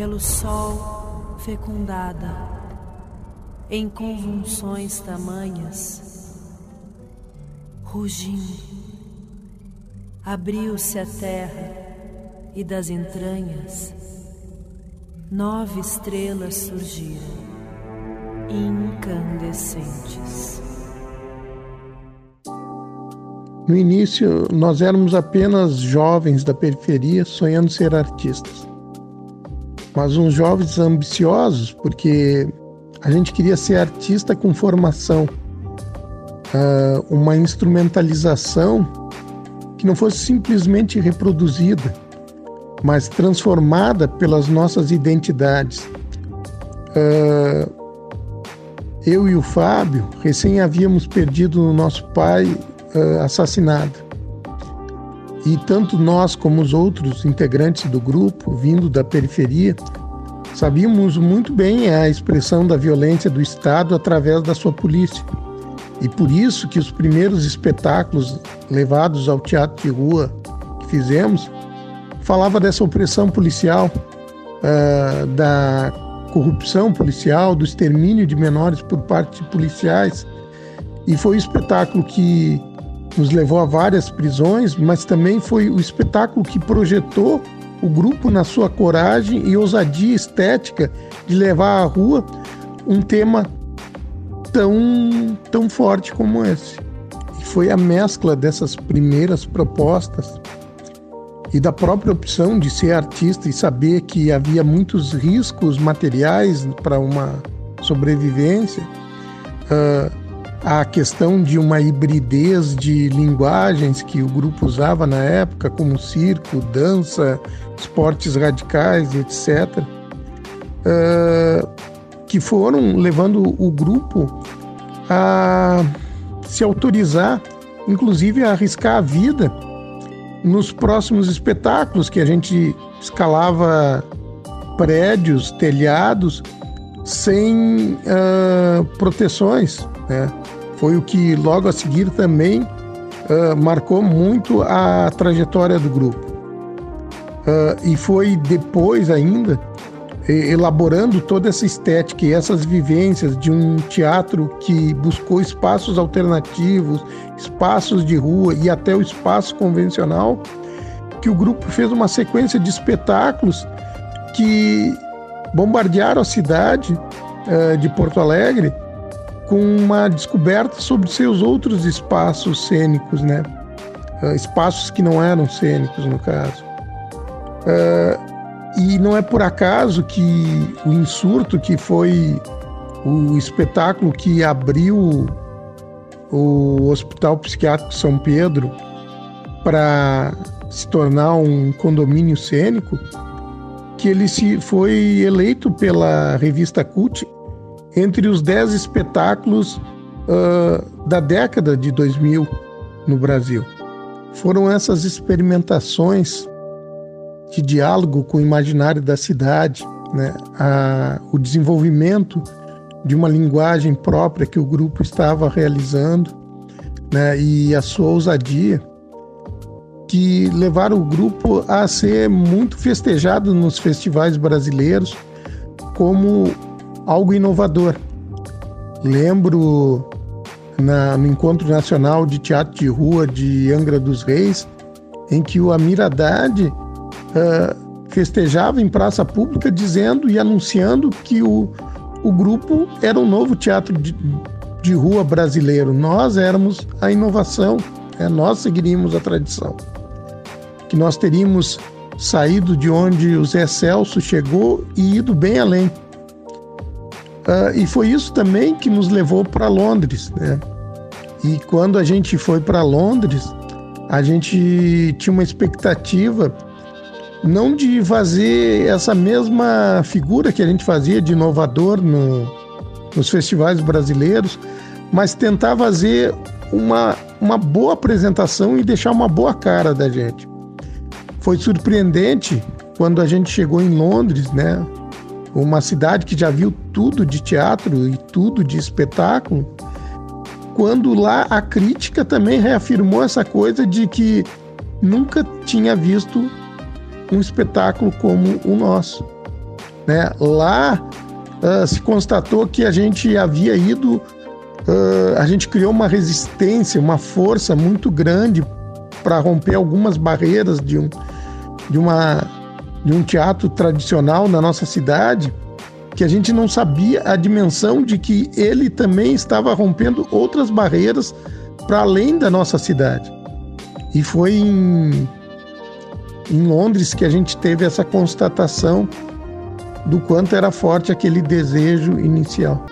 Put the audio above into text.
pelo sol fecundada, em convulsões tamanhas, rugindo, abriu-se a terra e das entranhas nove estrelas surgiram, incandescentes. No início, nós éramos apenas jovens da periferia sonhando ser artistas. Mas uns jovens ambiciosos, porque a gente queria ser artista com formação, ah, uma instrumentalização que não fosse simplesmente reproduzida, mas transformada pelas nossas identidades. Uh, eu e o Fábio recém havíamos perdido o nosso pai uh, assassinado. E tanto nós como os outros integrantes do grupo, vindo da periferia, sabíamos muito bem a expressão da violência do Estado através da sua polícia. E por isso que os primeiros espetáculos levados ao teatro de rua que fizemos falava dessa opressão policial, uh, da corrupção policial, do extermínio de menores por parte de policiais. E foi um espetáculo que nos levou a várias prisões, mas também foi o espetáculo que projetou o grupo na sua coragem e ousadia estética de levar à rua um tema tão, tão forte como esse. E foi a mescla dessas primeiras propostas e da própria opção de ser artista e saber que havia muitos riscos materiais para uma sobrevivência, uh, a questão de uma hibridez de linguagens que o grupo usava na época, como circo, dança, esportes radicais, etc., uh, ah, que foram levando o grupo a se autorizar, inclusive a arriscar a vida nos próximos espetáculos que a gente escalava prédios, telhados sem uh, proteções. Né? Foi o que logo a seguir também uh, marcou muito a trajetória do grupo. Uh, e foi depois ainda elaborando toda essa estética e essas vivências de um teatro que buscou espaços alternativos, espaços de rua e até o espaço convencional, que o grupo fez uma sequência de espetáculos que bombardearam a cidade uh, de Porto Alegre com uma descoberta sobre seus outros espaços cênicos, né? Uh, espaços que não eram cênicos, no caso. Uh, e não é por acaso que o Insurto, que foi o espetáculo que abriu o Hospital Psiquiátrico São Pedro para se tornar um condomínio cênico, que ele se foi eleito pela revista Cult entre os dez espetáculos uh, da década de 2000 no Brasil. Foram essas experimentações de diálogo com o imaginário da cidade, né? a, o desenvolvimento de uma linguagem própria que o grupo estava realizando né? e a sua ousadia que levaram o grupo a ser muito festejado nos festivais brasileiros como algo inovador. Lembro na, no Encontro Nacional de Teatro de Rua de Angra dos Reis, em que o Amir Haddad uh, festejava em praça pública dizendo e anunciando que o, o grupo era um novo teatro de, de rua brasileiro. Nós éramos a inovação, né? nós seguiríamos a tradição. Que nós teríamos saído de onde o Zé Celso chegou e ido bem além. Uh, e foi isso também que nos levou para Londres. Né? E quando a gente foi para Londres, a gente tinha uma expectativa não de fazer essa mesma figura que a gente fazia de inovador no, nos festivais brasileiros, mas tentar fazer uma, uma boa apresentação e deixar uma boa cara da gente. Foi surpreendente quando a gente chegou em Londres, né? Uma cidade que já viu tudo de teatro e tudo de espetáculo, quando lá a crítica também reafirmou essa coisa de que nunca tinha visto um espetáculo como o nosso. Né? Lá uh, se constatou que a gente havia ido, uh, a gente criou uma resistência, uma força muito grande para romper algumas barreiras de um, de, uma, de um teatro tradicional na nossa cidade, que a gente não sabia a dimensão de que ele também estava rompendo outras barreiras para além da nossa cidade. E foi em, em Londres que a gente teve essa constatação do quanto era forte aquele desejo inicial.